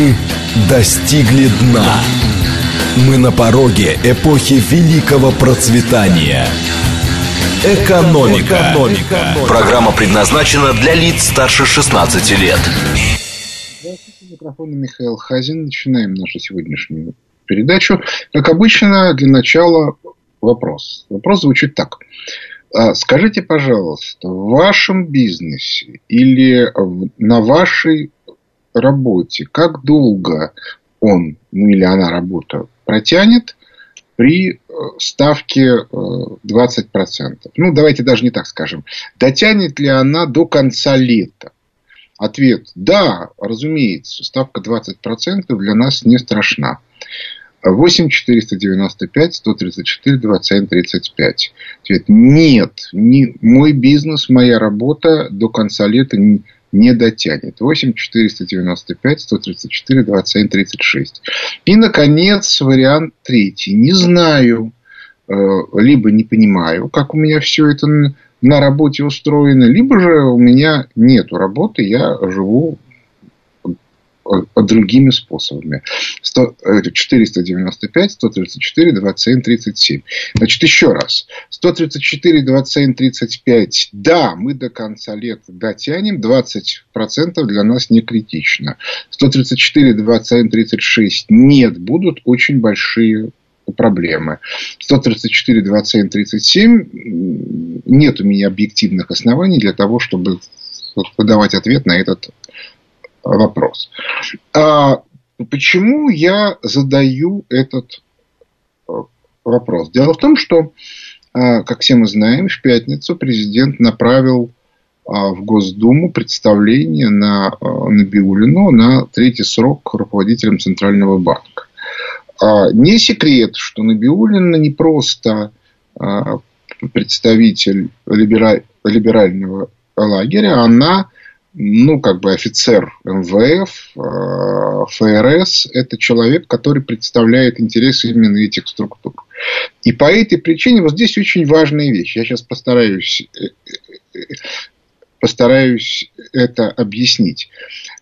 Мы достигли дна. Мы на пороге эпохи великого процветания. Экономика. Экономика. Программа предназначена для лиц старше 16 лет. Здравствуйте, микрофон Михаил Хазин. Начинаем нашу сегодняшнюю передачу. Как обычно, для начала вопрос. Вопрос звучит так. А, скажите, пожалуйста, в вашем бизнесе или на вашей работе, как долго он ну, или она работа протянет при э, ставке 20%. Э, ну, давайте даже не так скажем. Дотянет ли она до конца лета? Ответ – да, разумеется, ставка 20% для нас не страшна. 8 495 134 27 35. Ответ – нет, не, мой бизнес, моя работа до конца лета не, не дотянет. 8 495 134 27 36. И, наконец, вариант третий. Не знаю, э, либо не понимаю, как у меня все это на работе устроено, либо же у меня нет работы, я живу другими способами. 100, 495, 134, 27, 37. Значит, еще раз. 134, 27, 35. Да, мы до конца лета дотянем. 20% для нас не критично. 134, 27, 36. Нет, будут очень большие проблемы. 134, 27, 37. Нет у меня объективных оснований для того, чтобы подавать ответ на этот вопрос. А почему я задаю этот э, вопрос? Дело в том, что, э, как все мы знаем, в пятницу президент направил э, в Госдуму представление на Набиулину на третий срок руководителем Центрального банка. А, не секрет, что Набиулина не просто представитель либерального лагеря, она ну, как бы офицер МВФ, э, ФРС, это человек, который представляет интересы именно этих структур. И по этой причине вот здесь очень важная вещь. Я сейчас постараюсь, э, э, постараюсь это объяснить.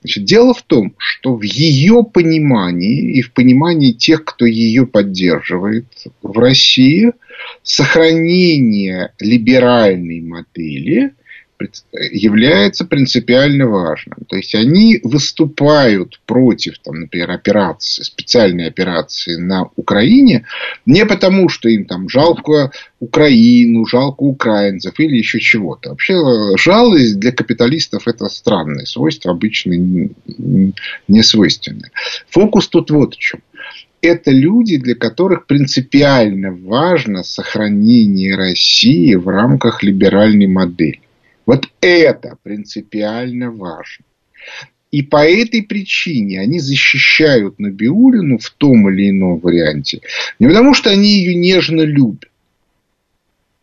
Значит, дело в том, что в ее понимании и в понимании тех, кто ее поддерживает в России, сохранение либеральной модели – является принципиально важным. То есть они выступают против, там, например, операции, специальной операции на Украине не потому, что им там жалко Украину, жалко украинцев или еще чего-то. Вообще жалость для капиталистов это странное свойство, обычно не свойственное. Фокус тут вот в чем это люди, для которых принципиально важно сохранение России в рамках либеральной модели. Вот это принципиально важно. И по этой причине они защищают Набиулину в том или ином варианте. Не потому, что они ее нежно любят.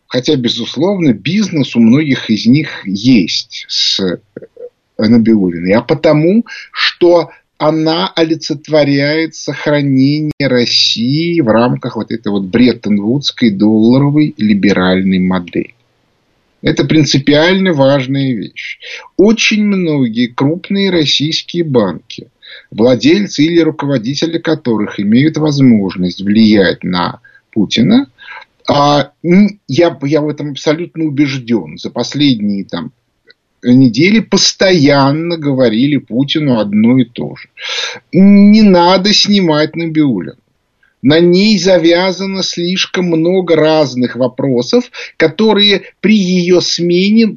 Хотя, безусловно, бизнес у многих из них есть с э, Набиулиной. А потому, что она олицетворяет сохранение России в рамках вот этой вот Бреттон-Вудской долларовой либеральной модели. Это принципиально важная вещь. Очень многие крупные российские банки, владельцы или руководители которых имеют возможность влиять на Путина, а я, я в этом абсолютно убежден. За последние там, недели постоянно говорили Путину одно и то же. Не надо снимать Набиулина на ней завязано слишком много разных вопросов, которые при ее смене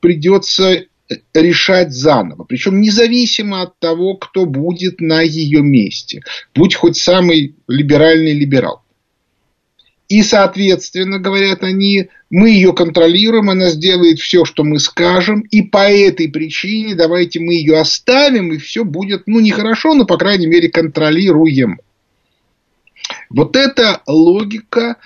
придется решать заново. Причем независимо от того, кто будет на ее месте. Будь хоть самый либеральный либерал. И, соответственно, говорят они, мы ее контролируем, она сделает все, что мы скажем, и по этой причине давайте мы ее оставим, и все будет, ну, нехорошо, но, по крайней мере, контролируем. Вот это логика,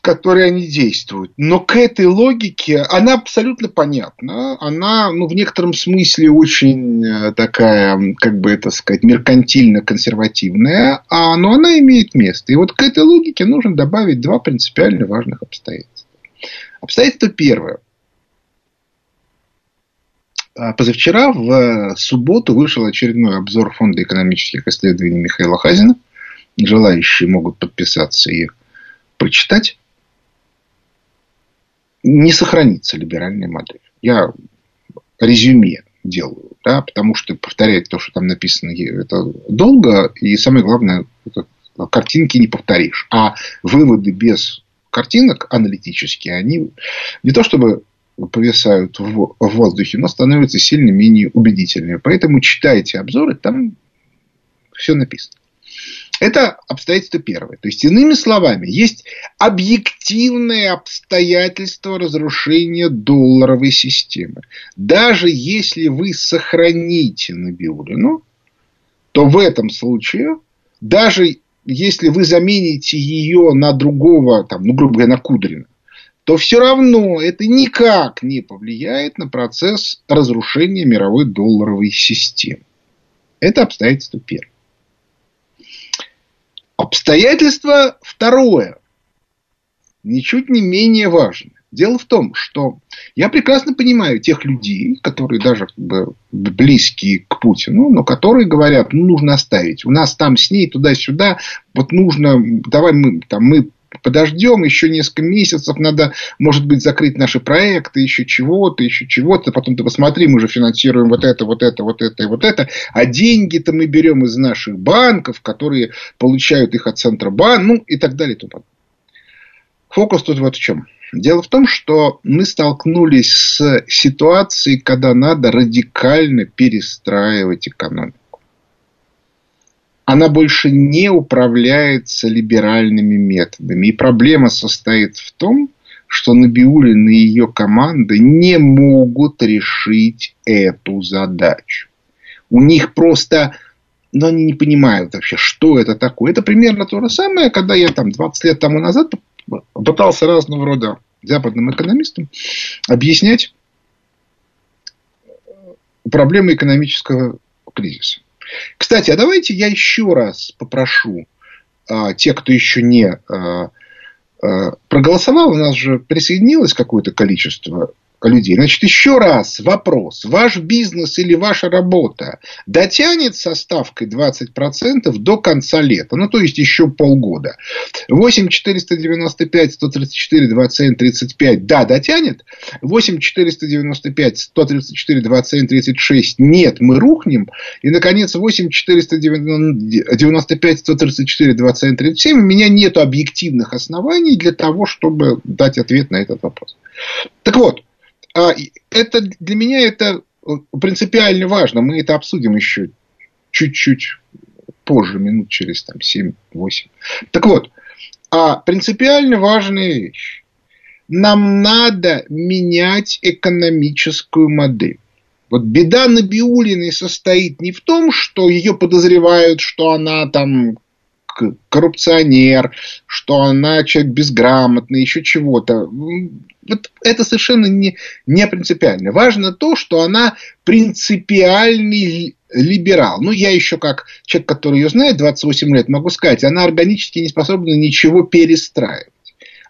в которой они действуют. Но к этой логике, она абсолютно понятна. Она, ну, в некотором смысле очень э, такая, как бы это сказать, меркантильно-консервативная, а, но она имеет место. И вот к этой логике нужно добавить два принципиально важных обстоятельства. Обстоятельство первое. А позавчера в субботу вышел очередной обзор Фонда экономических исследований Михаила Хазина. Желающие могут подписаться и прочитать. Не сохранится либеральная модель. Я резюме делаю, да, потому что повторять то, что там написано, это долго, и самое главное, это картинки не повторишь. А выводы без картинок аналитические, они не то чтобы повисают в воздухе, но становятся сильно менее убедительными. Поэтому читайте обзоры, там все написано. Это обстоятельство первое. То есть, иными словами, есть объективные обстоятельства разрушения долларовой системы. Даже если вы сохраните Набиулину, то в этом случае, даже если вы замените ее на другого, там, ну, грубо говоря, на Кудрина, то все равно это никак не повлияет на процесс разрушения мировой долларовой системы. Это обстоятельство первое. Обстоятельство второе, ничуть не менее важное. Дело в том, что я прекрасно понимаю тех людей, которые даже как бы, близкие к Путину, но которые говорят, ну, нужно оставить. У нас там с ней туда-сюда, вот нужно, давай мы, там, мы подождем еще несколько месяцев, надо, может быть, закрыть наши проекты, еще чего-то, еще чего-то. Потом ты посмотри, мы же финансируем вот это, вот это, вот это и вот это. А деньги-то мы берем из наших банков, которые получают их от Центробанка, ну и так далее. И тому Фокус тут вот в чем. Дело в том, что мы столкнулись с ситуацией, когда надо радикально перестраивать экономику она больше не управляется либеральными методами. И проблема состоит в том, что Набиулин и ее команда не могут решить эту задачу. У них просто, ну, они не понимают вообще, что это такое. Это примерно то же самое, когда я там 20 лет тому назад пытался разного рода западным экономистам объяснять проблемы экономического кризиса. Кстати, а давайте я еще раз попрошу а, тех, кто еще не а, а, проголосовал, у нас же присоединилось какое-то количество людей. Значит, еще раз вопрос. Ваш бизнес или ваша работа дотянет со ставкой 20% до конца лета? Ну, то есть, еще полгода. 8 495 134 27 35 да, дотянет. 8 495 134 27 36 нет, мы рухнем. И, наконец, 8 495 134 27 37 у меня нет объективных оснований для того, чтобы дать ответ на этот вопрос. Так вот, а, это для меня это принципиально важно. Мы это обсудим еще чуть-чуть позже, минут через там, 7-8. Так вот, а принципиально важная вещь. Нам надо менять экономическую модель. Вот беда Набиулиной состоит не в том, что ее подозревают, что она там коррупционер, что она человек безграмотный, еще чего-то. Вот это совершенно не, не принципиально. Важно то, что она принципиальный либерал. Ну, я еще как человек, который ее знает 28 лет, могу сказать, она органически не способна ничего перестраивать.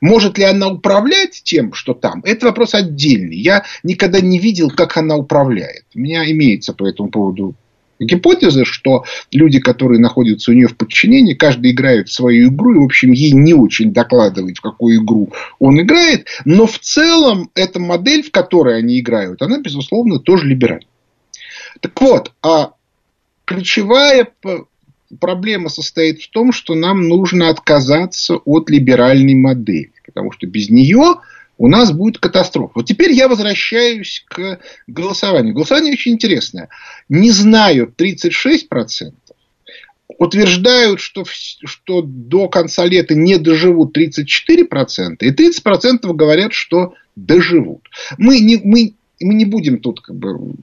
Может ли она управлять тем, что там? Это вопрос отдельный. Я никогда не видел, как она управляет. У меня имеется по этому поводу гипотеза, что люди, которые находятся у нее в подчинении, каждый играет в свою игру, и, в общем, ей не очень докладывает, в какую игру он играет, но в целом эта модель, в которой они играют, она, безусловно, тоже либеральна. Так вот, а ключевая проблема состоит в том, что нам нужно отказаться от либеральной модели, потому что без нее у нас будет катастрофа. Вот теперь я возвращаюсь к голосованию. Голосование очень интересное. Не знаю, 36%. Утверждают, что, что до конца лета не доживут 34%, и 30% говорят, что доживут. Мы не, мы, мы не будем тут как бы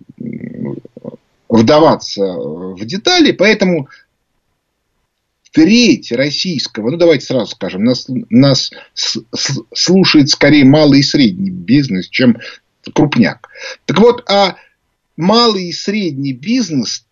вдаваться в детали, поэтому треть российского, ну давайте сразу скажем, нас, нас слушает скорее малый и средний бизнес, чем крупняк. Так вот, а малый и средний бизнес,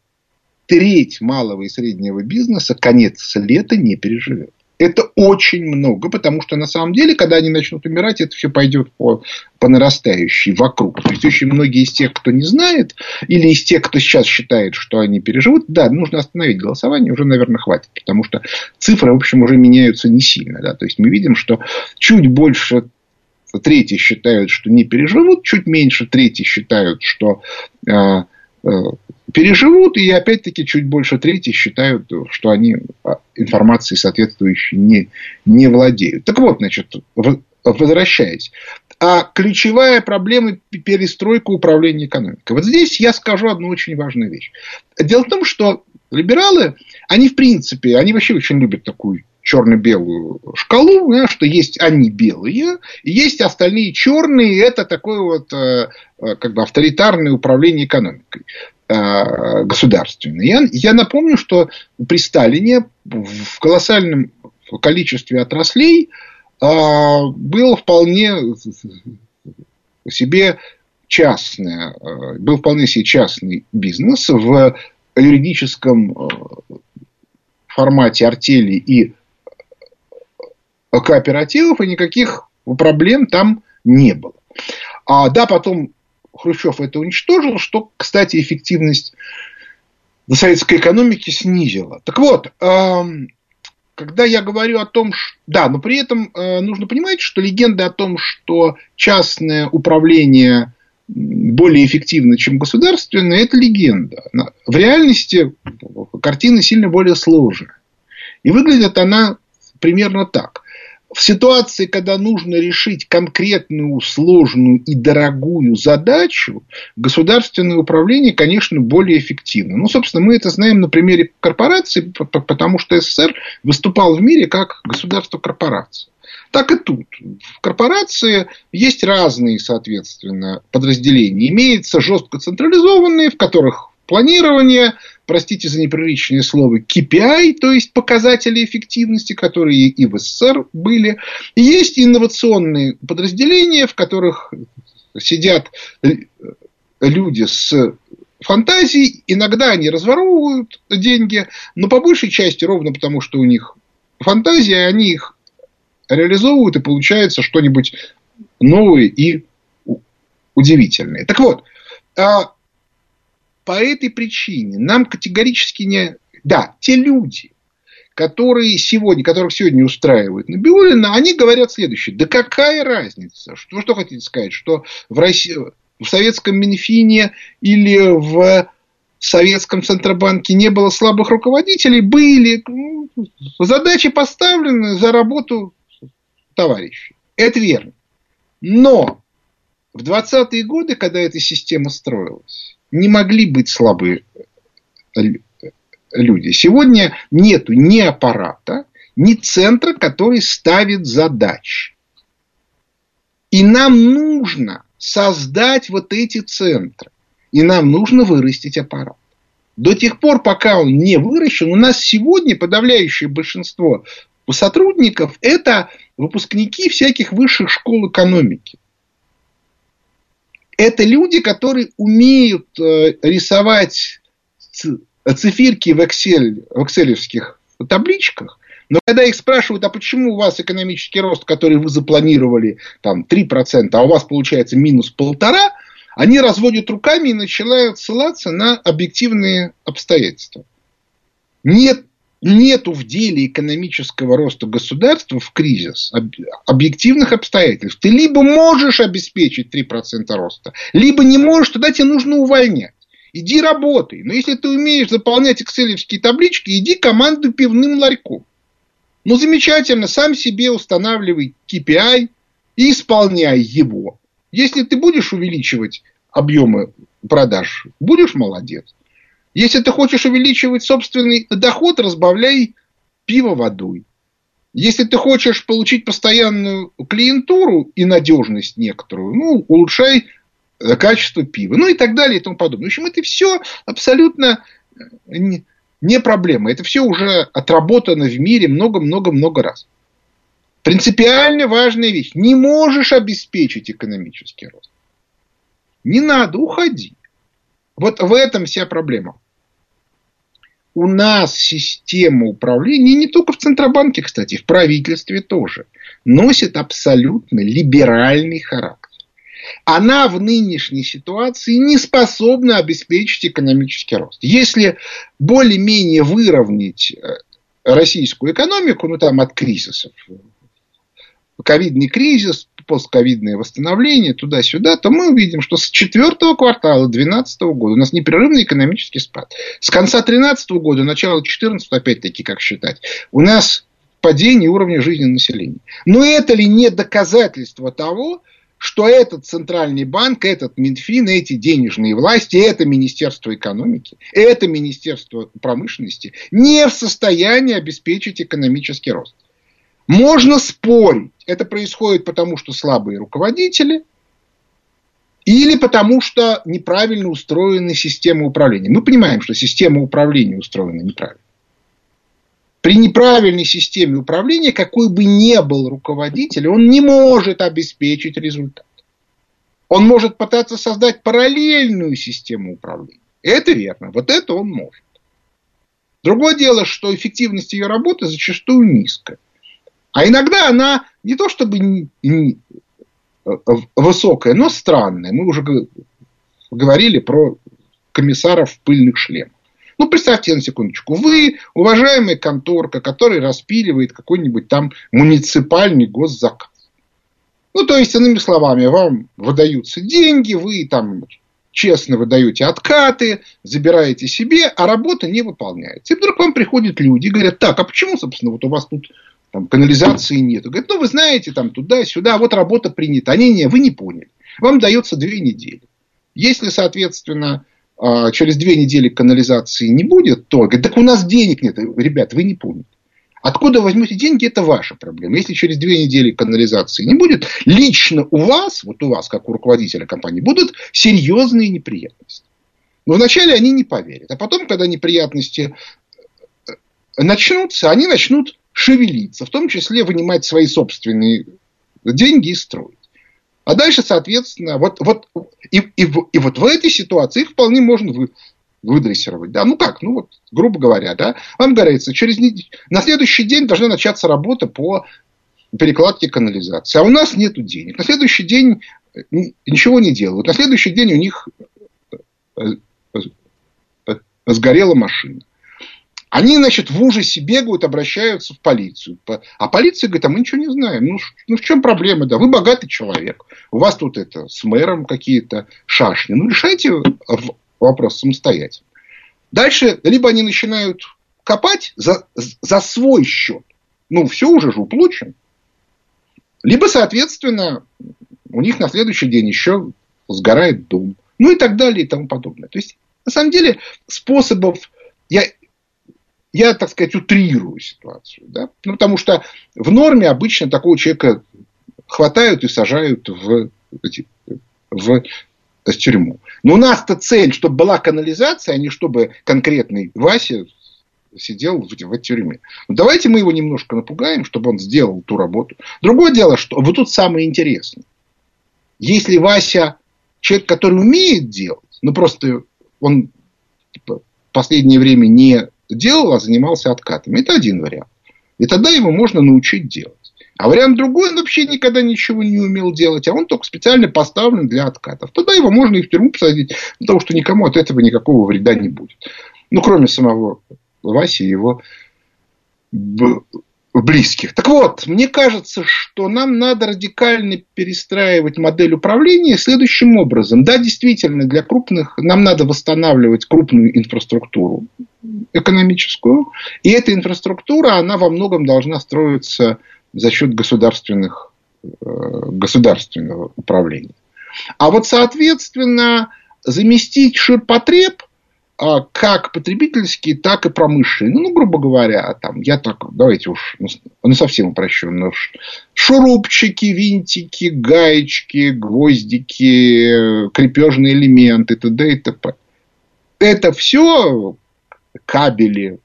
треть малого и среднего бизнеса конец лета не переживет. Это очень много, потому что на самом деле, когда они начнут умирать, это все пойдет по, по нарастающей вокруг. То есть очень многие из тех, кто не знает, или из тех, кто сейчас считает, что они переживут, да, нужно остановить голосование, уже, наверное, хватит, потому что цифры, в общем, уже меняются не сильно. Да? То есть мы видим, что чуть больше трети считают, что не переживут, чуть меньше трети считают, что э, э, переживут, и опять-таки чуть больше трети считают, что они а, информацией соответствующей не, не владеют. Так вот, значит, возвращаясь. А ключевая проблема – перестройка управления экономикой. Вот здесь я скажу одну очень важную вещь. Дело в том, что либералы, они в принципе, они вообще очень любят такую черно-белую шкалу, да, что есть они белые, и есть остальные черные, это такое вот э, э, как бы авторитарное управление экономикой. Э, государственной. Я, я напомню, что при Сталине в колоссальном количестве отраслей э, был вполне себе частное, э, был вполне себе частный бизнес в юридическом формате артели и кооперативов, и никаких проблем там не было. А, да, потом Хрущев это уничтожил, что, кстати, эффективность советской экономики снизила. Так вот, когда я говорю о том, что... Да, но при этом э, нужно понимать, что легенда о том, что частное управление более эффективно, чем государственное, это легенда. В реальности картина сильно более сложная. И выглядит она примерно так в ситуации, когда нужно решить конкретную, сложную и дорогую задачу, государственное управление, конечно, более эффективно. Ну, собственно, мы это знаем на примере корпорации, потому что СССР выступал в мире как государство-корпорация. Так и тут. В корпорации есть разные, соответственно, подразделения. Имеются жестко централизованные, в которых планирование, простите за неприличное слово, KPI, то есть показатели эффективности, которые и в СССР были. Есть инновационные подразделения, в которых сидят люди с фантазией. Иногда они разворовывают деньги, но по большей части ровно потому, что у них фантазия, они их реализовывают, и получается что-нибудь новое и удивительное. Так вот, а по этой причине нам категорически не... Да, те люди, которые сегодня, которых сегодня устраивают Набиулина, они говорят следующее. Да какая разница? Что, что хотите сказать? Что в, России, в советском Минфине или в советском Центробанке не было слабых руководителей? Были. Ну, задачи поставлены за работу товарищей. Это верно. Но в 20-е годы, когда эта система строилась, не могли быть слабые люди. Сегодня нету ни аппарата, ни центра, который ставит задачи. И нам нужно создать вот эти центры. И нам нужно вырастить аппарат. До тех пор, пока он не выращен, у нас сегодня подавляющее большинство сотрудников – это выпускники всяких высших школ экономики это люди, которые умеют э, рисовать циферки в, Excel, в экселевских табличках, но когда их спрашивают, а почему у вас экономический рост, который вы запланировали, там 3%, а у вас получается минус полтора, они разводят руками и начинают ссылаться на объективные обстоятельства. Нет нету в деле экономического роста государства в кризис объективных обстоятельств. Ты либо можешь обеспечить 3% роста, либо не можешь, тогда тебе нужно увольнять. Иди работай. Но если ты умеешь заполнять экселевские таблички, иди команду пивным ларьком. Ну, замечательно, сам себе устанавливай KPI и исполняй его. Если ты будешь увеличивать объемы продаж, будешь молодец. Если ты хочешь увеличивать собственный доход, разбавляй пиво водой. Если ты хочешь получить постоянную клиентуру и надежность некоторую, ну, улучшай качество пива, ну и так далее и тому подобное. В общем, это все абсолютно э, не проблема. Это все уже отработано в мире много-много-много раз. Принципиально важная вещь. Не можешь обеспечить экономический рост. Не надо, уходи. Вот в этом вся проблема. У нас система управления, не только в Центробанке, кстати, в правительстве тоже, носит абсолютно либеральный характер. Она в нынешней ситуации не способна обеспечить экономический рост. Если более-менее выровнять э, российскую экономику, ну там от кризисов, ковидный кризис, постковидное восстановление, туда-сюда, то мы увидим, что с четвертого квартала 2012 года у нас непрерывный экономический спад. С конца 2013 года, начала 2014, опять-таки, как считать, у нас падение уровня жизни населения. Но это ли не доказательство того, что этот центральный банк, этот Минфин, эти денежные власти, это Министерство экономики, это Министерство промышленности не в состоянии обеспечить экономический рост. Можно спорить, это происходит потому, что слабые руководители, или потому, что неправильно устроена система управления. Мы понимаем, что система управления устроена неправильно. При неправильной системе управления, какой бы ни был руководитель, он не может обеспечить результат. Он может пытаться создать параллельную систему управления. Это верно, вот это он может. Другое дело, что эффективность ее работы зачастую низкая. А иногда она не то чтобы не, э, высокая, но странная. Мы уже говорили про комиссаров в пыльных шлемах. Ну, представьте на секундочку. Вы, уважаемая конторка, которая распиливает какой-нибудь там муниципальный госзаказ. Ну, то есть, иными словами, вам выдаются деньги, вы там честно выдаете откаты, забираете себе, а работа не выполняется. И вдруг вам приходят люди и говорят, так, а почему, собственно, вот у вас тут там, канализации нет. Говорит, ну вы знаете, там туда-сюда, вот работа принята. Они не, вы не поняли. Вам дается две недели. Если, соответственно, а, через две недели канализации не будет, то говорит, так у нас денег нет. Ребят, вы не поняли. Откуда возьмете деньги, это ваша проблема. Если через две недели канализации не будет, лично у вас, вот у вас, как у руководителя компании, будут серьезные неприятности. Но вначале они не поверят. А потом, когда неприятности начнутся, они начнут шевелиться, в том числе вынимать свои собственные деньги и строить. А дальше, соответственно, вот, вот, и, и, и вот в этой ситуации их вполне можно вы, выдрессировать. Да? Ну как, ну вот, грубо говоря, да, вам говорится, через неделю, на следующий день должна начаться работа по перекладке канализации. А у нас нет денег. На следующий день ничего не делают. На следующий день у них э, э, сгорела машина. Они, значит, в ужасе бегают, обращаются в полицию. А полиция говорит, а мы ничего не знаем. Ну, ну в чем проблема? Да, вы богатый человек. У вас тут это с мэром какие-то шашни. Ну, решайте вопрос самостоятельно. Дальше, либо они начинают копать за, за свой счет. Ну, все уже же уплочено. Либо, соответственно, у них на следующий день еще сгорает дом. Ну и так далее и тому подобное. То есть, на самом деле, способов... Я я, так сказать, утрирую ситуацию. Да? Ну, потому что в норме обычно такого человека хватают и сажают в, в, в тюрьму. Но у нас-то цель, чтобы была канализация, а не чтобы конкретный Вася сидел в, в тюрьме. Ну, давайте мы его немножко напугаем, чтобы он сделал ту работу. Другое дело, что вот тут самое интересное. Если Вася человек, который умеет делать, ну просто он типа, в последнее время не делал, а занимался откатами. Это один вариант. И тогда его можно научить делать. А вариант другой, он вообще никогда ничего не умел делать, а он только специально поставлен для откатов. Тогда его можно и в тюрьму посадить, потому что никому от этого никакого вреда не будет. Ну, кроме самого Васи и его близких. Так вот, мне кажется, что нам надо радикально перестраивать модель управления следующим образом. Да, действительно, для крупных нам надо восстанавливать крупную инфраструктуру экономическую. И эта инфраструктура, она во многом должна строиться за счет государственных, э, государственного управления. А вот, соответственно, заместить ширпотреб – как потребительские, так и промышленные. Ну, грубо говоря, там, я так, давайте уж, ну, ну совсем упрощенно. Шурупчики, винтики, гаечки, гвоздики, крепежные элементы, т.д. и т.п. Это все кабели,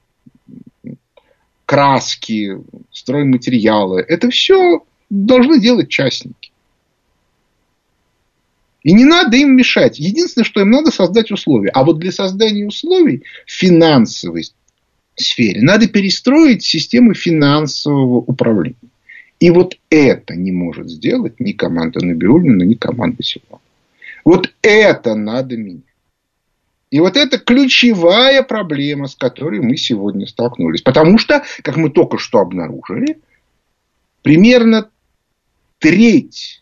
краски, стройматериалы. Это все должны делать частники. И не надо им мешать. Единственное, что им надо создать условия. А вот для создания условий финансовой сфере надо перестроить систему финансового управления. И вот это не может сделать ни команда Набиулина, ни команда Силуана. Вот это надо менять. И вот это ключевая проблема, с которой мы сегодня столкнулись. Потому что, как мы только что обнаружили, примерно треть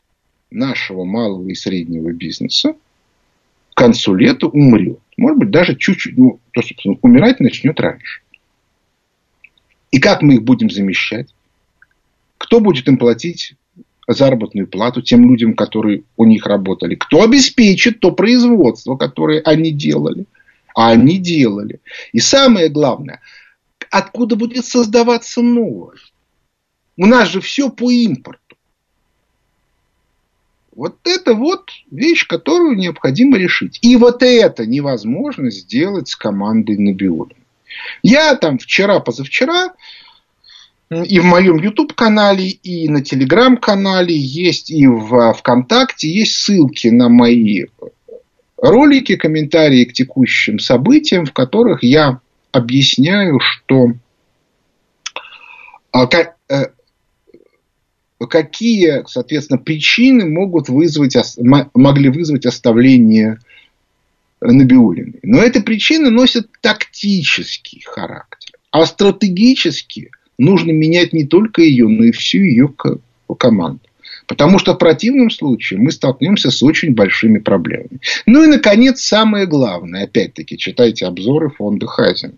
нашего малого и среднего бизнеса к концу лета умрет. Может быть, даже чуть-чуть, ну, то, собственно, умирать начнет раньше. И как мы их будем замещать? Кто будет им платить заработную плату тем людям, которые у них работали? Кто обеспечит то производство, которое они делали? А они делали. И самое главное, откуда будет создаваться новое? У нас же все по импорту. Вот это вот вещь, которую необходимо решить. И вот это невозможно сделать с командой Набиулина. Я там вчера, позавчера и в моем YouTube-канале, и на Telegram-канале есть, и в ВКонтакте есть ссылки на мои ролики, комментарии к текущим событиям, в которых я объясняю, что а, э, какие, соответственно, причины могут вызвать, могли вызвать оставление Набиулиной. Но эти причины носят тактический характер. А стратегически нужно менять не только ее, но и всю ее команду. Потому что в противном случае мы столкнемся с очень большими проблемами. Ну и, наконец, самое главное. Опять-таки, читайте обзоры фонда Хазина.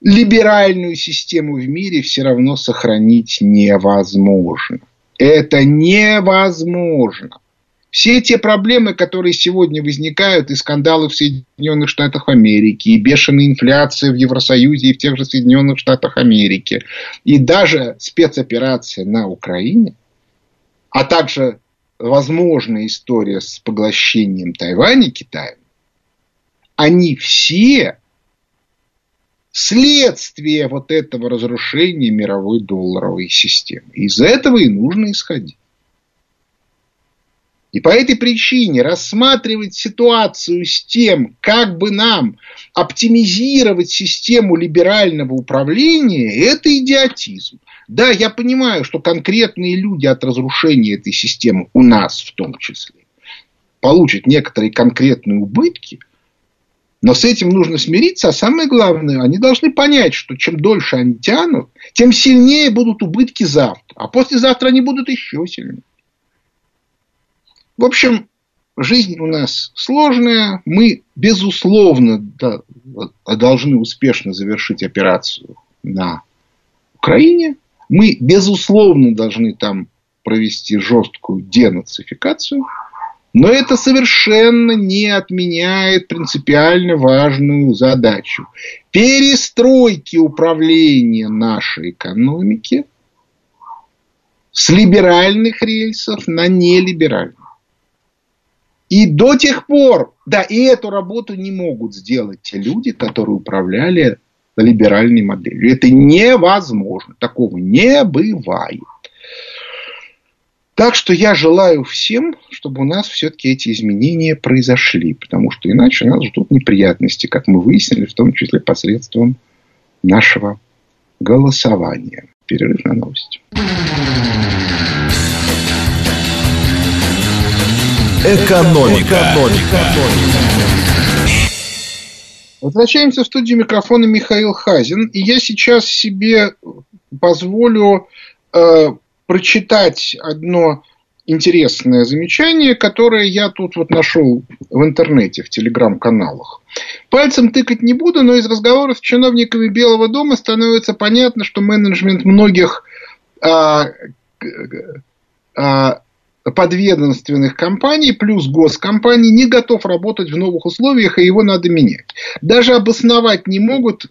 Либеральную систему в мире все равно сохранить невозможно. Это невозможно. Все те проблемы, которые сегодня возникают, и скандалы в Соединенных Штатах Америки, и бешеная инфляция в Евросоюзе и в тех же Соединенных Штатах Америки, и даже спецоперация на Украине, а также возможная история с поглощением Тайваня Китаем, они все следствие вот этого разрушения мировой долларовой системы. Из этого и нужно исходить. И по этой причине рассматривать ситуацию с тем, как бы нам оптимизировать систему либерального управления, это идиотизм. Да, я понимаю, что конкретные люди от разрушения этой системы, у нас в том числе, получат некоторые конкретные убытки, но с этим нужно смириться, а самое главное, они должны понять, что чем дольше они тянут, тем сильнее будут убытки завтра, а послезавтра они будут еще сильнее. В общем, жизнь у нас сложная. Мы, безусловно, должны успешно завершить операцию на Украине. Мы, безусловно, должны там провести жесткую денацификацию. Но это совершенно не отменяет принципиально важную задачу перестройки управления нашей экономики с либеральных рельсов на нелиберальные. И до тех пор, да, и эту работу не могут сделать те люди, которые управляли либеральной моделью. Это невозможно. Такого не бывает. Так что я желаю всем, чтобы у нас все-таки эти изменения произошли. Потому что иначе нас ждут неприятности, как мы выяснили, в том числе посредством нашего голосования. Перерыв на новости. Экономика. Экономика. Возвращаемся в студию микрофона Михаил Хазин. И я сейчас себе позволю э, прочитать одно интересное замечание, которое я тут вот нашел в интернете, в телеграм-каналах. Пальцем тыкать не буду, но из разговоров с чиновниками Белого дома становится понятно, что менеджмент многих а, а, подведомственных компаний плюс госкомпаний не готов работать в новых условиях, и его надо менять. Даже обосновать не могут,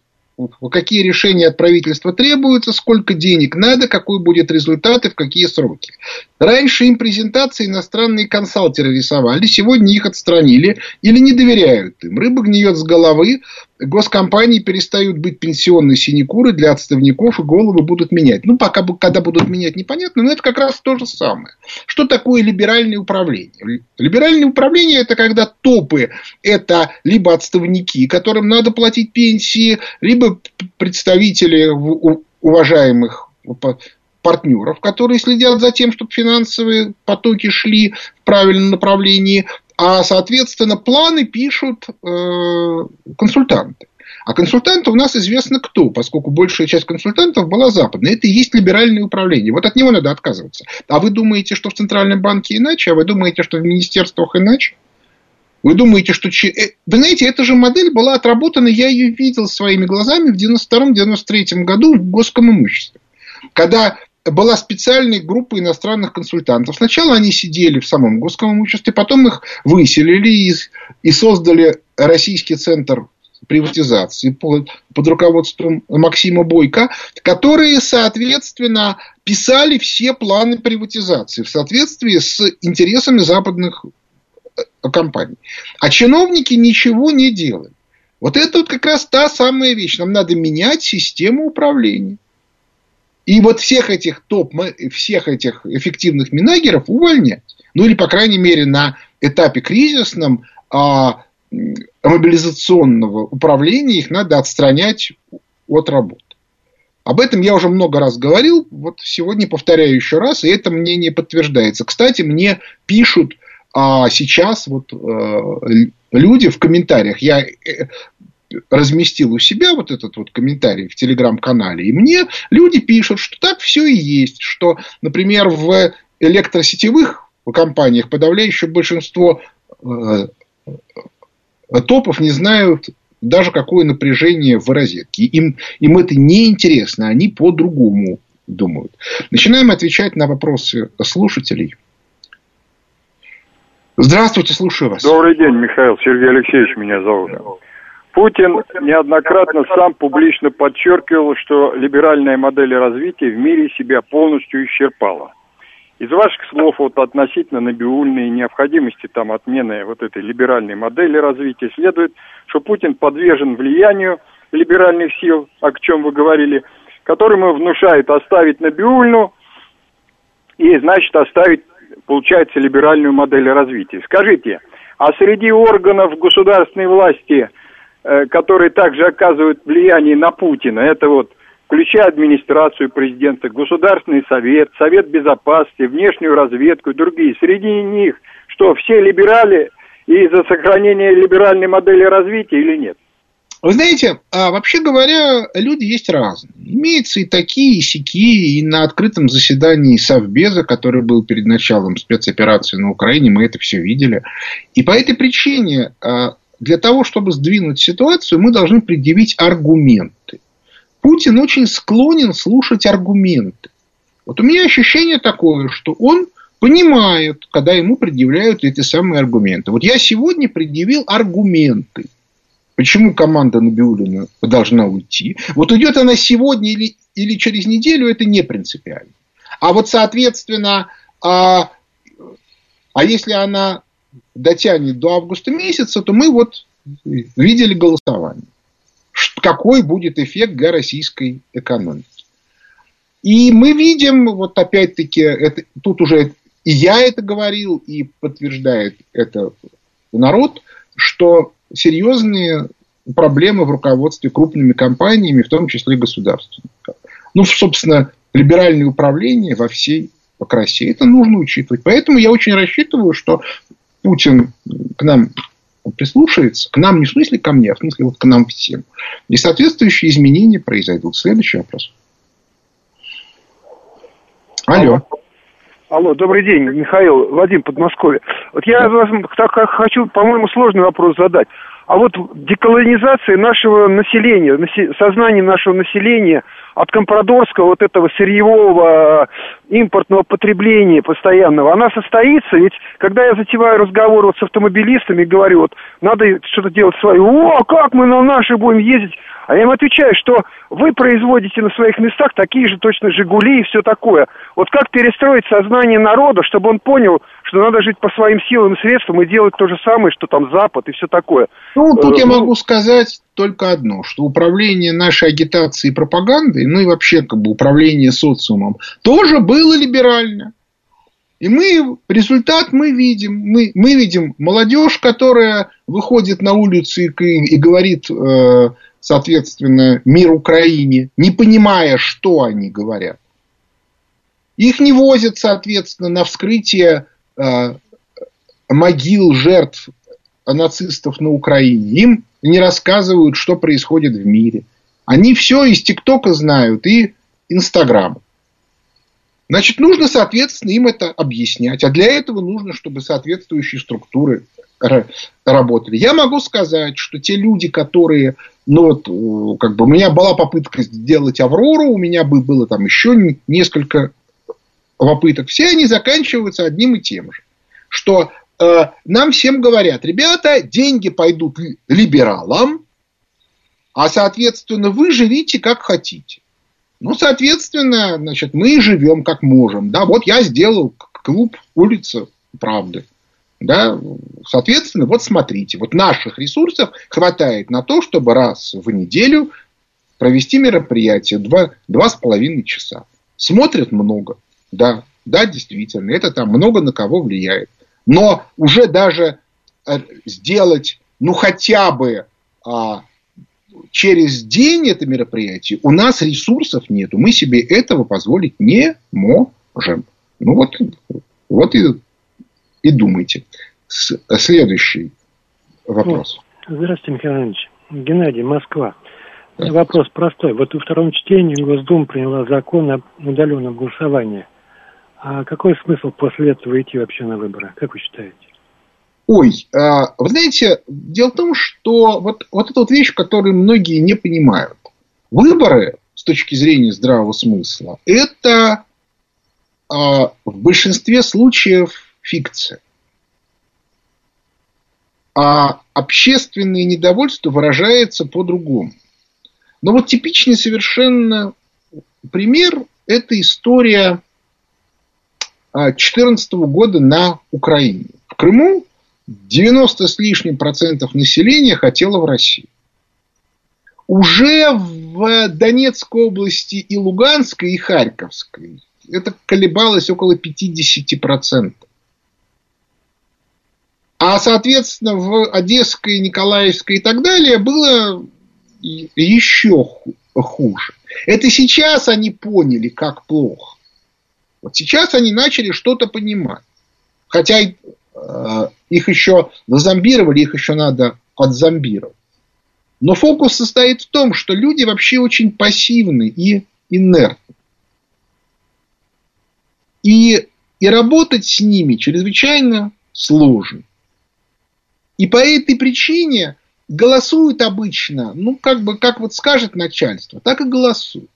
какие решения от правительства требуются, сколько денег надо, какой будет результат и в какие сроки. Раньше им презентации иностранные консалтеры рисовали, сегодня их отстранили или не доверяют им. Рыба гниет с головы, госкомпании перестают быть пенсионной синекурой для отставников, и головы будут менять. Ну, пока, когда будут менять, непонятно, но это как раз то же самое. Что такое либеральное управление? Либеральное управление – это когда топы – это либо отставники, которым надо платить пенсии, либо представители уважаемых партнеров, которые следят за тем, чтобы финансовые потоки шли в правильном направлении, а, соответственно, планы пишут э, консультанты. А консультанты у нас известно кто, поскольку большая часть консультантов была западная. Это и есть либеральное управление. Вот от него надо отказываться. А вы думаете, что в Центральном банке иначе? А вы думаете, что в министерствах иначе? Вы думаете, что... Э, вы знаете, эта же модель была отработана, я ее видел своими глазами в 92-93 году в госком имуществе. Когда была специальная группа иностранных консультантов. Сначала они сидели в самом госком имуществе, потом их выселили и, и создали Российский центр приватизации под, под руководством Максима Бойко, которые, соответственно, писали все планы приватизации в соответствии с интересами западных компаний. А чиновники ничего не делали. Вот это вот как раз та самая вещь. Нам надо менять систему управления. И вот всех этих топ, всех этих эффективных минагеров увольнять. Ну или, по крайней мере, на этапе кризисном а, мобилизационного управления их надо отстранять от работы. Об этом я уже много раз говорил, вот сегодня повторяю еще раз, и это мнение подтверждается. Кстати, мне пишут а, сейчас вот а, люди в комментариях. Я э, разместил у себя вот этот вот комментарий в телеграм-канале, и мне люди пишут, что так все и есть, что, например, в электросетевых компаниях подавляющее большинство э, топов не знают даже какое напряжение в розетке. Им, им это не интересно, они по-другому думают. Начинаем отвечать на вопросы слушателей. Здравствуйте, слушаю вас. Добрый день, Михаил. Сергей Алексеевич меня зовут. Путин неоднократно сам публично подчеркивал, что либеральная модель развития в мире себя полностью исчерпала. Из ваших слов вот относительно набиульной необходимости там отмены вот этой либеральной модели развития следует, что Путин подвержен влиянию либеральных сил, о чем вы говорили, которым ему внушает оставить Набиульну и, значит, оставить, получается, либеральную модель развития. Скажите, а среди органов государственной власти – Э, которые также оказывают влияние на Путина. Это вот включая администрацию президента, Государственный совет, Совет безопасности, внешнюю разведку и другие. Среди них что, все либерали и за сохранение либеральной модели развития или нет? Вы знаете, а вообще говоря, люди есть разные. Имеются и такие, и сякие, и на открытом заседании Совбеза, который был перед началом спецоперации на Украине, мы это все видели. И по этой причине а, для того, чтобы сдвинуть ситуацию, мы должны предъявить аргументы. Путин очень склонен слушать аргументы. Вот у меня ощущение такое, что он понимает, когда ему предъявляют эти самые аргументы. Вот я сегодня предъявил аргументы. Почему команда Набиулина должна уйти? Вот уйдет она сегодня или, или через неделю, это не принципиально. А вот, соответственно, а, а если она дотянет до августа месяца, то мы вот видели голосование. Какой будет эффект для российской экономики. И мы видим, вот опять-таки, это, тут уже и я это говорил, и подтверждает это народ, что серьезные проблемы в руководстве крупными компаниями, в том числе государственными. Ну, собственно, либеральное управление во всей красе. Это нужно учитывать. Поэтому я очень рассчитываю, что Путин к нам прислушается, к нам не в смысле ко мне, а в смысле вот к нам всем. И соответствующие изменения произойдут. Следующий вопрос. Алло. Алло, добрый день, Михаил, Вадим, Подмосковье. Вот я вас так, хочу, по-моему, сложный вопрос задать. А вот деколонизация нашего населения, сознания нашего населения от компрадорского вот этого сырьевого импортного потребления постоянного, она состоится, ведь когда я затеваю разговор вот с автомобилистами, говорю, вот надо что-то делать свое, о, как мы на наши будем ездить, а я им отвечаю, что вы производите на своих местах такие же точно «Жигули» и все такое. Вот как перестроить сознание народа, чтобы он понял, что надо жить по своим силам и средствам и делать то же самое, что там Запад и все такое. Ну, тут я э, ну, могу сказать только одно, что управление нашей агитацией и пропагандой, ну и вообще как бы управление социумом, тоже было либерально. И мы, результат мы видим. Мы, мы видим молодежь, которая выходит на улицу и, и, и говорит, э, соответственно, мир Украине, не понимая, что они говорят. Их не возят, соответственно, на вскрытие могил жертв нацистов на Украине. Им не рассказывают, что происходит в мире. Они все из ТикТока знают и Инстаграма. Значит, нужно, соответственно, им это объяснять. А для этого нужно, чтобы соответствующие структуры работали. Я могу сказать, что те люди, которые, ну вот, э, как бы у меня была попытка сделать Аврору, у меня было там еще несколько попыток, все они заканчиваются одним и тем же, что э, нам всем говорят, ребята, деньги пойдут либералам, а соответственно вы живите как хотите. Ну, соответственно, значит, мы живем как можем. Да, вот я сделал клуб улица правды. Да? Соответственно, вот смотрите, вот наших ресурсов хватает на то, чтобы раз в неделю провести мероприятие два, два с половиной часа. Смотрят много, да, да, действительно, это там много на кого влияет. Но уже даже э, сделать, ну, хотя бы а, через день это мероприятие, у нас ресурсов нету. Мы себе этого позволить не можем. Ну вот, вот и и думайте. Следующий вопрос. Здравствуйте, Михаил Иванович. Геннадий, Москва. Да. Вопрос простой. Вот во втором чтении Госдума приняла закон о удаленном голосовании. А какой смысл после этого идти вообще на выборы? Как вы считаете? Ой, а, вы знаете, дело в том, что вот, вот эта вот вещь, которую многие не понимают. Выборы, с точки зрения здравого смысла, это а, в большинстве случаев фикция. А общественное недовольство выражается по-другому. Но вот типичный совершенно пример – это история 2014 года на Украине. В Крыму 90 с лишним процентов населения хотело в Россию. Уже в Донецкой области и Луганской, и Харьковской это колебалось около 50 процентов. А, соответственно, в Одесской, Николаевской и так далее было еще хуже. Это сейчас они поняли, как плохо. Вот сейчас они начали что-то понимать. Хотя э, их еще зазомбировали, их еще надо отзомбировать. Но фокус состоит в том, что люди вообще очень пассивны и инертны. И, и работать с ними чрезвычайно сложно. И по этой причине голосуют обычно, ну, как бы, как вот скажет начальство, так и голосуют.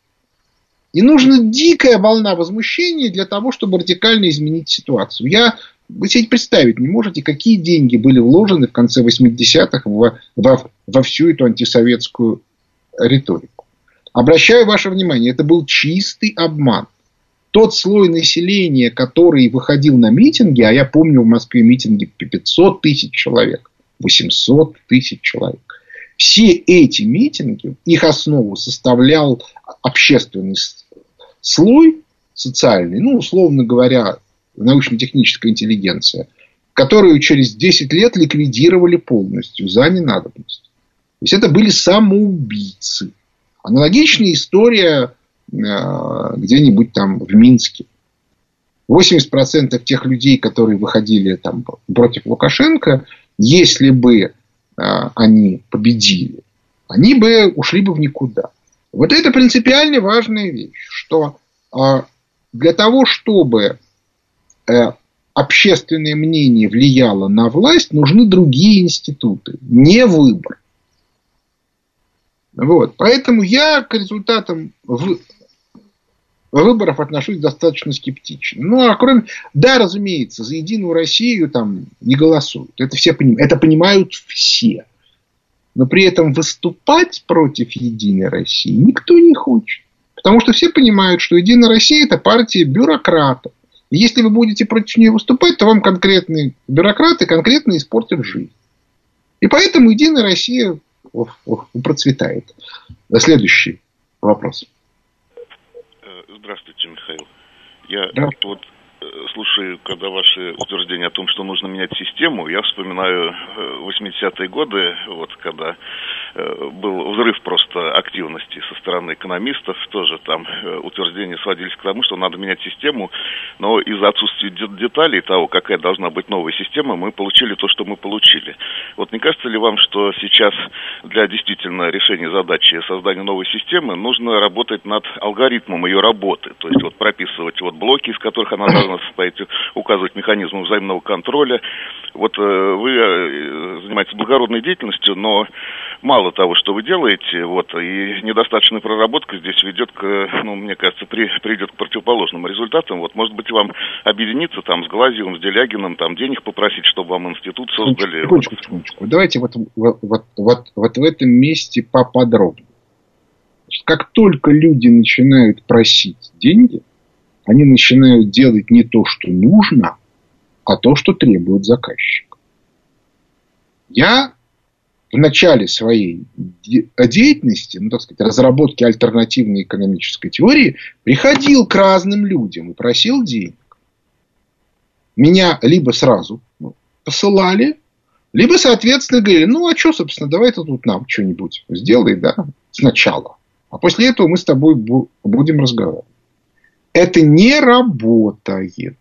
И нужна дикая волна возмущения для того, чтобы радикально изменить ситуацию. Я, вы себе представить не можете, какие деньги были вложены в конце 80-х во, во, во всю эту антисоветскую риторику. Обращаю ваше внимание, это был чистый обман. Тот слой населения, который выходил на митинги, а я помню в Москве митинги 500 тысяч человек, 800 тысяч человек. Все эти митинги, их основу составлял общественный слой социальный, ну, условно говоря, научно-техническая интеллигенция, которую через 10 лет ликвидировали полностью за ненадобность. То есть это были самоубийцы. Аналогичная история э, где-нибудь там в Минске. 80% тех людей, которые выходили там против Лукашенко, если бы а, они победили, они бы ушли бы в никуда. Вот это принципиально важная вещь, что а, для того, чтобы э, общественное мнение влияло на власть, нужны другие институты, не выбор. Вот. Поэтому я к результатам выборов отношусь достаточно скептично. Ну, а кроме... Да, разумеется, за Единую Россию там не голосуют. Это все понимают. Это понимают все. Но при этом выступать против Единой России никто не хочет. Потому что все понимают, что Единая Россия – это партия бюрократов. И если вы будете против нее выступать, то вам конкретные бюрократы конкретно испортят жизнь. И поэтому Единая Россия процветает. Следующий вопрос. Здравствуйте, Михаил. Я да. вот э, слушаю, когда ваши утверждения о том, что нужно менять систему, я вспоминаю 80-е э, годы, вот когда Э, был взрыв просто активности со стороны экономистов, тоже там э, утверждения сводились к тому, что надо менять систему, но из-за отсутствия деталей того, какая должна быть новая система, мы получили то, что мы получили. Вот не кажется ли вам, что сейчас для действительно решения задачи создания новой системы нужно работать над алгоритмом ее работы, то есть вот прописывать вот блоки, из которых она должна состоять, указывать механизмы взаимного контроля. Вот э, вы занимаетесь благородной деятельностью, но мало того, что вы делаете, вот, и недостаточная проработка здесь ведет к, ну, мне кажется, при, придет к противоположным результатам. Вот, может быть, вам объединиться там с Глазьевым, с Делягиным, там денег попросить, чтобы вам институт создали. Секундочку, секундочку. Давайте вот, вот, вот, вот, вот в этом месте поподробнее. Как только люди начинают просить деньги, они начинают делать не то, что нужно, а то, что требует заказчик. Я в начале своей деятельности, ну, так сказать, разработки альтернативной экономической теории, приходил к разным людям и просил денег. Меня либо сразу ну, посылали, либо, соответственно, говорили, ну, а что, собственно, давай ты тут нам что-нибудь сделай, да, сначала. А после этого мы с тобой будем разговаривать. Это не работает.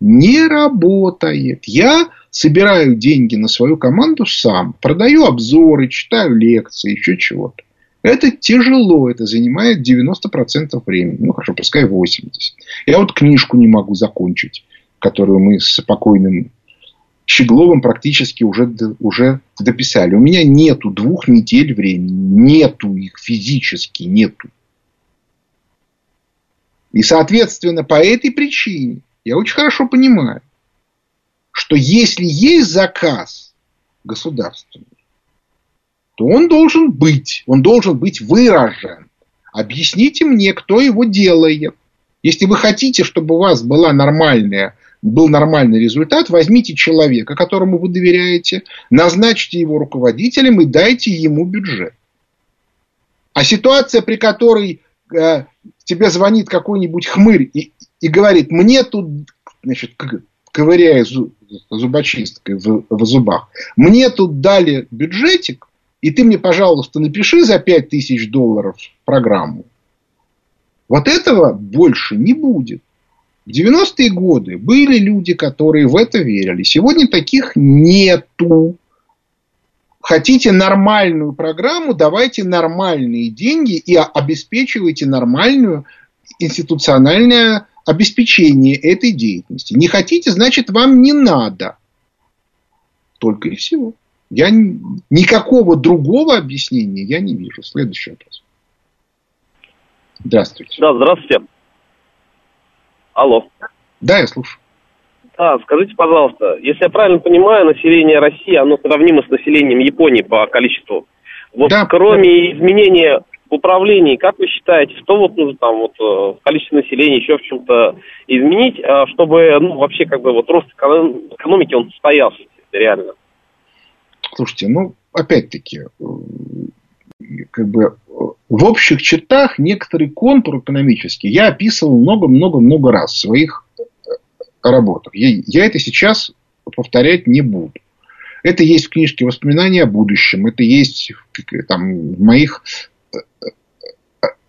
Не работает. Я собираю деньги на свою команду сам, продаю обзоры, читаю лекции, еще чего-то. Это тяжело, это занимает 90% времени. Ну, хорошо, пускай 80%. Я вот книжку не могу закончить, которую мы с покойным Щегловым практически уже, уже дописали. У меня нету двух недель времени. Нету их физически, нету. И, соответственно, по этой причине я очень хорошо понимаю, что если есть заказ государственный, то он должен быть, он должен быть выражен. Объясните мне, кто его делает. Если вы хотите, чтобы у вас была нормальная, был нормальный результат, возьмите человека, которому вы доверяете, назначьте его руководителем и дайте ему бюджет. А ситуация, при которой э, тебе звонит какой-нибудь хмырь и, и говорит, мне тут, значит, ковыряя зубочисткой в, в зубах. Мне тут дали бюджетик, и ты мне, пожалуйста, напиши за 5000 долларов программу. Вот этого больше не будет. В 90-е годы были люди, которые в это верили. Сегодня таких нету. Хотите нормальную программу, давайте нормальные деньги и обеспечивайте нормальную институциональное обеспечение этой деятельности. Не хотите, значит, вам не надо. Только и всего. Я никакого другого объяснения я не вижу. Следующий вопрос. Здравствуйте. Да, здравствуйте. Алло. Да, я слушаю. Да, скажите, пожалуйста, если я правильно понимаю, население России, оно сравнимо с населением Японии по количеству. Вот да, кроме да. изменения управлении, как вы считаете, что вот нужно там вот э, в количестве населения еще в чем-то изменить, э, чтобы ну, вообще как бы вот рост экономики он состоялся реально? Слушайте, ну опять-таки, э, как бы в общих чертах некоторый контур экономический я описывал много-много-много раз в своих работах. Я, я это сейчас повторять не буду. Это есть в книжке «Воспоминания о будущем», это есть там, в моих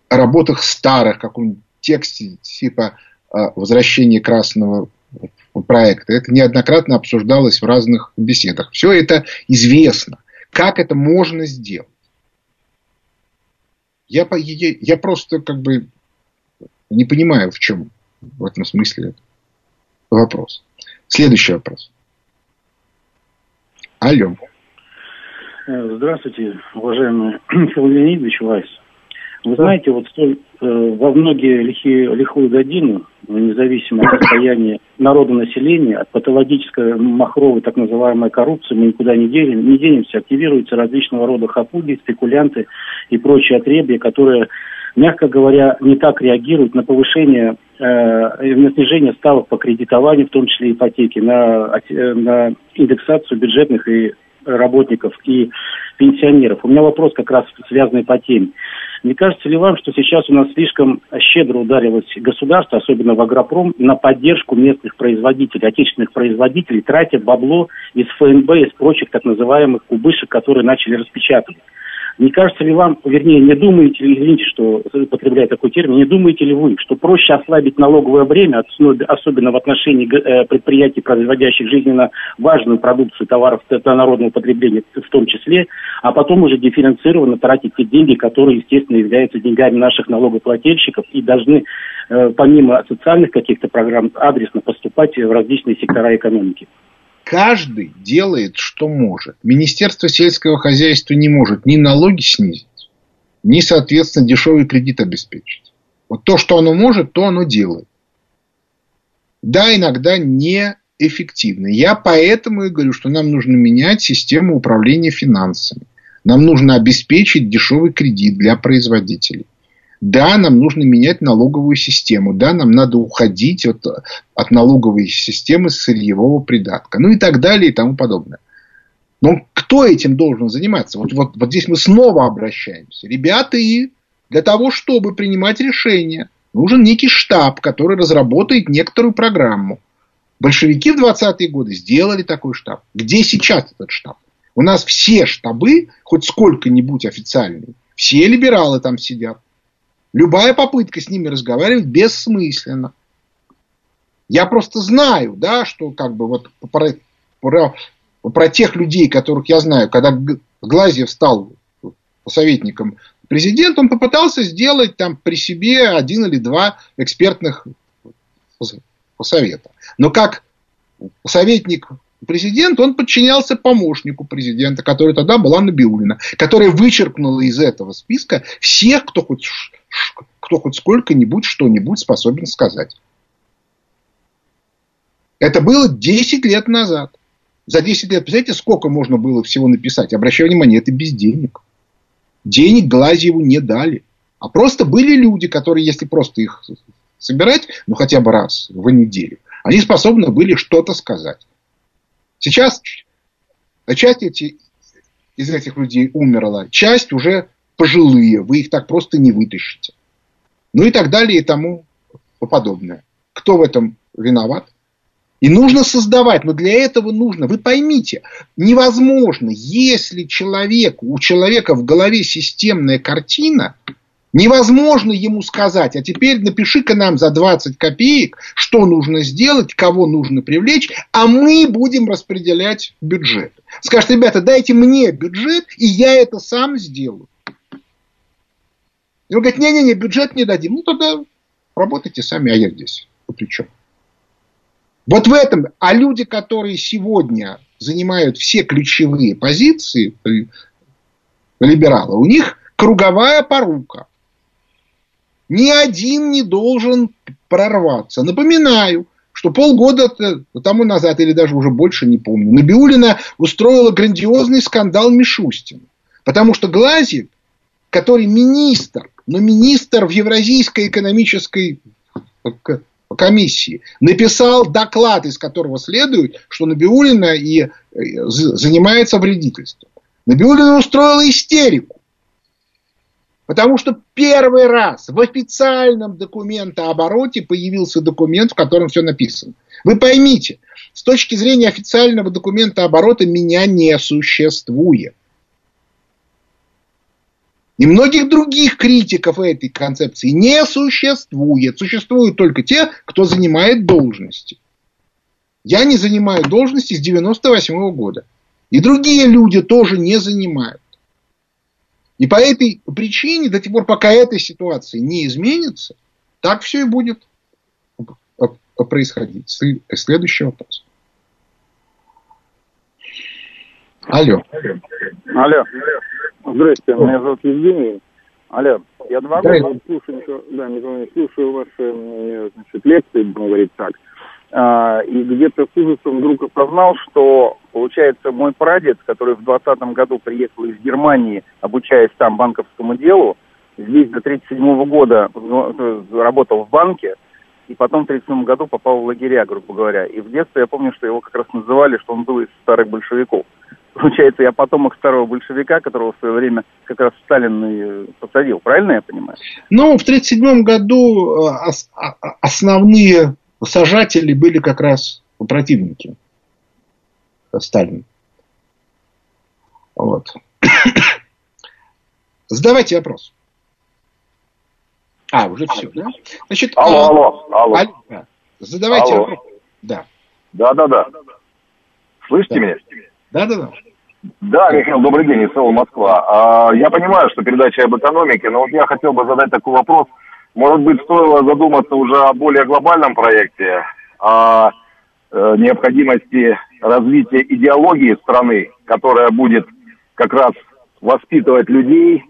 работах старых, каком-нибудь тексте типа а, «Возвращение красного проекта». Это неоднократно обсуждалось в разных беседах. Все это известно. Как это можно сделать? Я, я, я просто как бы не понимаю, в чем в этом смысле вопрос. Следующий вопрос. Алло. Э, здравствуйте, уважаемый Михаил Леонидович Вайс. Вы знаете, вот столь, э, во многие лихие, лихую годину, независимо от состояния народа населения, от патологической махровой так называемой коррупции, мы никуда не, делим, не денемся, активируются различного рода хапуги, спекулянты и прочие отребья, которые, мягко говоря, не так реагируют на повышение, э, на снижение ставок по кредитованию, в том числе ипотеки, на, э, на индексацию бюджетных и работников и пенсионеров. У меня вопрос как раз связанный по теме. Не кажется ли вам, что сейчас у нас слишком щедро ударилось государство, особенно в агропром, на поддержку местных производителей, отечественных производителей, тратя бабло из ФНБ, из прочих так называемых кубышек, которые начали распечатывать? Не кажется ли вам, вернее, не думаете ли, извините, что употребляю такой термин, не думаете ли вы, что проще ослабить налоговое бремя, особенно в отношении э, предприятий, производящих жизненно важную продукцию товаров народного потребления в том числе, а потом уже дифференцированно тратить те деньги, которые, естественно, являются деньгами наших налогоплательщиков и должны, э, помимо социальных каких-то программ, адресно поступать в различные сектора экономики? Каждый делает, что может. Министерство сельского хозяйства не может ни налоги снизить, ни, соответственно, дешевый кредит обеспечить. Вот то, что оно может, то оно делает. Да, иногда неэффективно. Я поэтому и говорю, что нам нужно менять систему управления финансами. Нам нужно обеспечить дешевый кредит для производителей. Да, нам нужно менять налоговую систему. Да, нам надо уходить от, от налоговой системы сырьевого придатка. Ну и так далее и тому подобное. Но кто этим должен заниматься? Вот, вот, вот здесь мы снова обращаемся. Ребята, и для того, чтобы принимать решения, нужен некий штаб, который разработает некоторую программу. Большевики в 20-е годы сделали такой штаб. Где сейчас этот штаб? У нас все штабы, хоть сколько-нибудь официальные, все либералы там сидят. Любая попытка с ними разговаривать бессмысленна. Я просто знаю, да, что как бы вот про, про, про тех людей, которых я знаю, когда Глазьев стал советником президента, он попытался сделать там при себе один или два экспертных совета. Но как советник президент, он подчинялся помощнику президента, который тогда была Набиулина, которая вычеркнула из этого списка всех, кто хоть, кто хоть сколько-нибудь что-нибудь способен сказать. Это было 10 лет назад. За 10 лет, представляете, сколько можно было всего написать? Обращаю внимание, это без денег. Денег Глазьеву не дали. А просто были люди, которые, если просто их собирать, ну хотя бы раз в неделю, они способны были что-то сказать. Сейчас часть эти, из этих людей умерла, часть уже пожилые, вы их так просто не вытащите. Ну и так далее и тому подобное. Кто в этом виноват? И нужно создавать, но для этого нужно, вы поймите, невозможно, если человек, у человека в голове системная картина, Невозможно ему сказать, а теперь напиши-ка нам за 20 копеек, что нужно сделать, кого нужно привлечь, а мы будем распределять бюджет. Скажет, ребята, дайте мне бюджет, и я это сам сделаю. И он говорит, не-не-не, бюджет не дадим. Ну, тогда работайте сами, а я здесь. При чем? Вот в этом, а люди, которые сегодня занимают все ключевые позиции либералы, у них круговая порука. Ни один не должен прорваться. Напоминаю, что полгода тому назад, или даже уже больше не помню, Набиулина устроила грандиозный скандал Мишустин. Потому что Глазик, который министр, но министр в Евразийской экономической комиссии, написал доклад, из которого следует, что Набиулина и э, занимается вредительством. Набиулина устроила истерику. Потому что первый раз в официальном документообороте появился документ, в котором все написано. Вы поймите, с точки зрения официального документооборота меня не существует. И многих других критиков этой концепции не существует. Существуют только те, кто занимает должности. Я не занимаю должности с 98 года. И другие люди тоже не занимают. И по этой причине, до тех пор, пока эта ситуация не изменится, так все и будет происходить. Следующий вопрос. Алло. Алло. Алло. Здрасте, меня зовут Евгений. Алло, я два года слушаю, да, Михаил, слушаю ваши значит, лекции, будем говорить так. А, и где-то с ужасом вдруг осознал, что, получается, мой прадед, который в 2020 году приехал из Германии, обучаясь там банковскому делу, здесь до 1937 года ну, работал в банке, и потом в 1937 году попал в лагеря, грубо говоря. И в детстве я помню, что его как раз называли, что он был из старых большевиков. Получается, я потомок старого большевика, которого в свое время как раз Сталин посадил. Правильно я понимаю? Ну, в 1937 году э, а, основные сажатели были как раз противники Сталина. Вот. Задавайте вопрос. А, уже все, да? Значит, алло, а, алло, алло. алло. Задавайте алло. вопрос. Да. Да, да, да. Слышите да. меня? Да, да, Михаил, добрый день, СЛ Москва. А, я понимаю, что передача об экономике, но вот я хотел бы задать такой вопрос. Может быть, стоило задуматься уже о более глобальном проекте, о э, необходимости развития идеологии страны, которая будет как раз воспитывать людей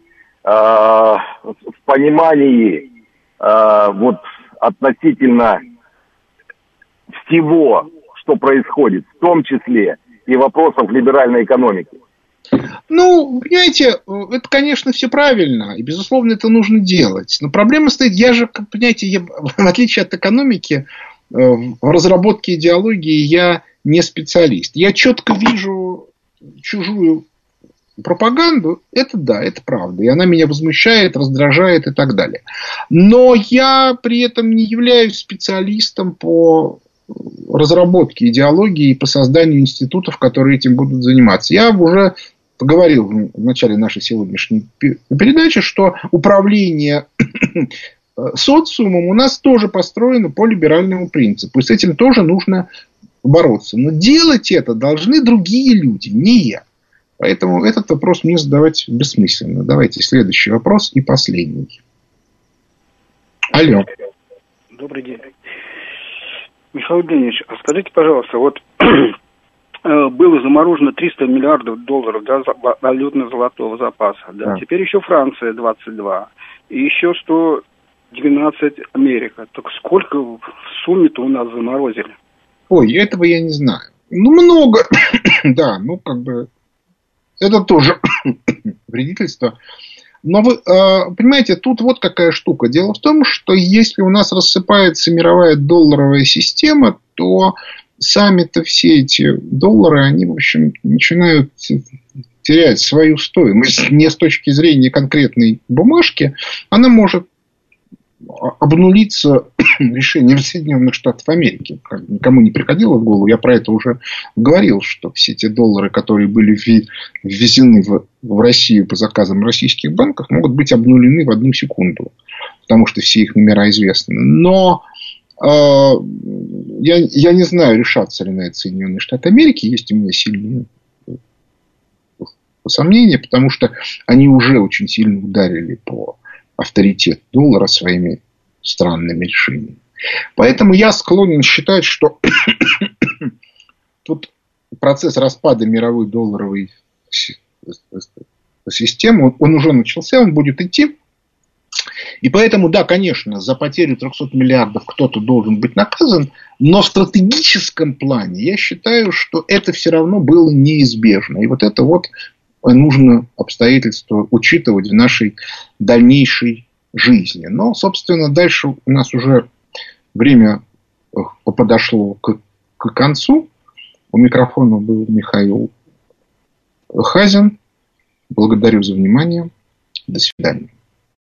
э, в понимании э, вот относительно всего, что происходит, в том числе и вопросов либеральной экономики. Ну, понимаете, это, конечно, все правильно, и, безусловно, это нужно делать. Но проблема стоит, я же, понимаете, я, в отличие от экономики, э, в разработке идеологии я не специалист. Я четко вижу чужую пропаганду, это да, это правда. И она меня возмущает, раздражает и так далее. Но я при этом не являюсь специалистом по разработке идеологии и по созданию институтов, которые этим будут заниматься. Я уже поговорил в начале нашей сегодняшней передачи, что управление социумом у нас тоже построено по либеральному принципу. И с этим тоже нужно бороться. Но делать это должны другие люди, не я. Поэтому этот вопрос мне задавать бессмысленно. Давайте следующий вопрос и последний. Алло. Добрый день. Михаил Евгеньевич, а скажите, пожалуйста, вот э, было заморожено 300 миллиардов долларов да, валютно-золотого запаса. Да. Да. Теперь еще Франция 22. И еще 112 Америка. Так сколько в сумме-то у нас заморозили? Ой, этого я не знаю. Ну, много. да, ну, как бы, это тоже вредительство. Но вы э, понимаете, тут вот какая штука. Дело в том, что если у нас рассыпается мировая долларовая система, то сами-то все эти доллары, они, в общем, начинают терять свою стоимость не с точки зрения конкретной бумажки, она может обнулиться решением Соединенных Штатов Америки. Никому не приходило в голову. Я про это уже говорил, что все те доллары, которые были ввезены в, в Россию по заказам российских банков, могут быть обнулены в одну секунду. Потому что все их номера известны. Но э, я, я не знаю, решатся ли на это Соединенные Штаты Америки. Есть у меня сильные сомнения, потому что они уже очень сильно ударили по авторитет доллара своими странными решениями. Поэтому я склонен считать, что тут процесс распада мировой долларовой системы, он уже начался, он будет идти. И поэтому, да, конечно, за потерю 300 миллиардов кто-то должен быть наказан, но в стратегическом плане я считаю, что это все равно было неизбежно. И вот это вот нужно обстоятельства учитывать в нашей дальнейшей жизни. Но, собственно, дальше у нас уже время э, подошло к, к концу. У микрофона был Михаил Хазин. Благодарю за внимание. До свидания.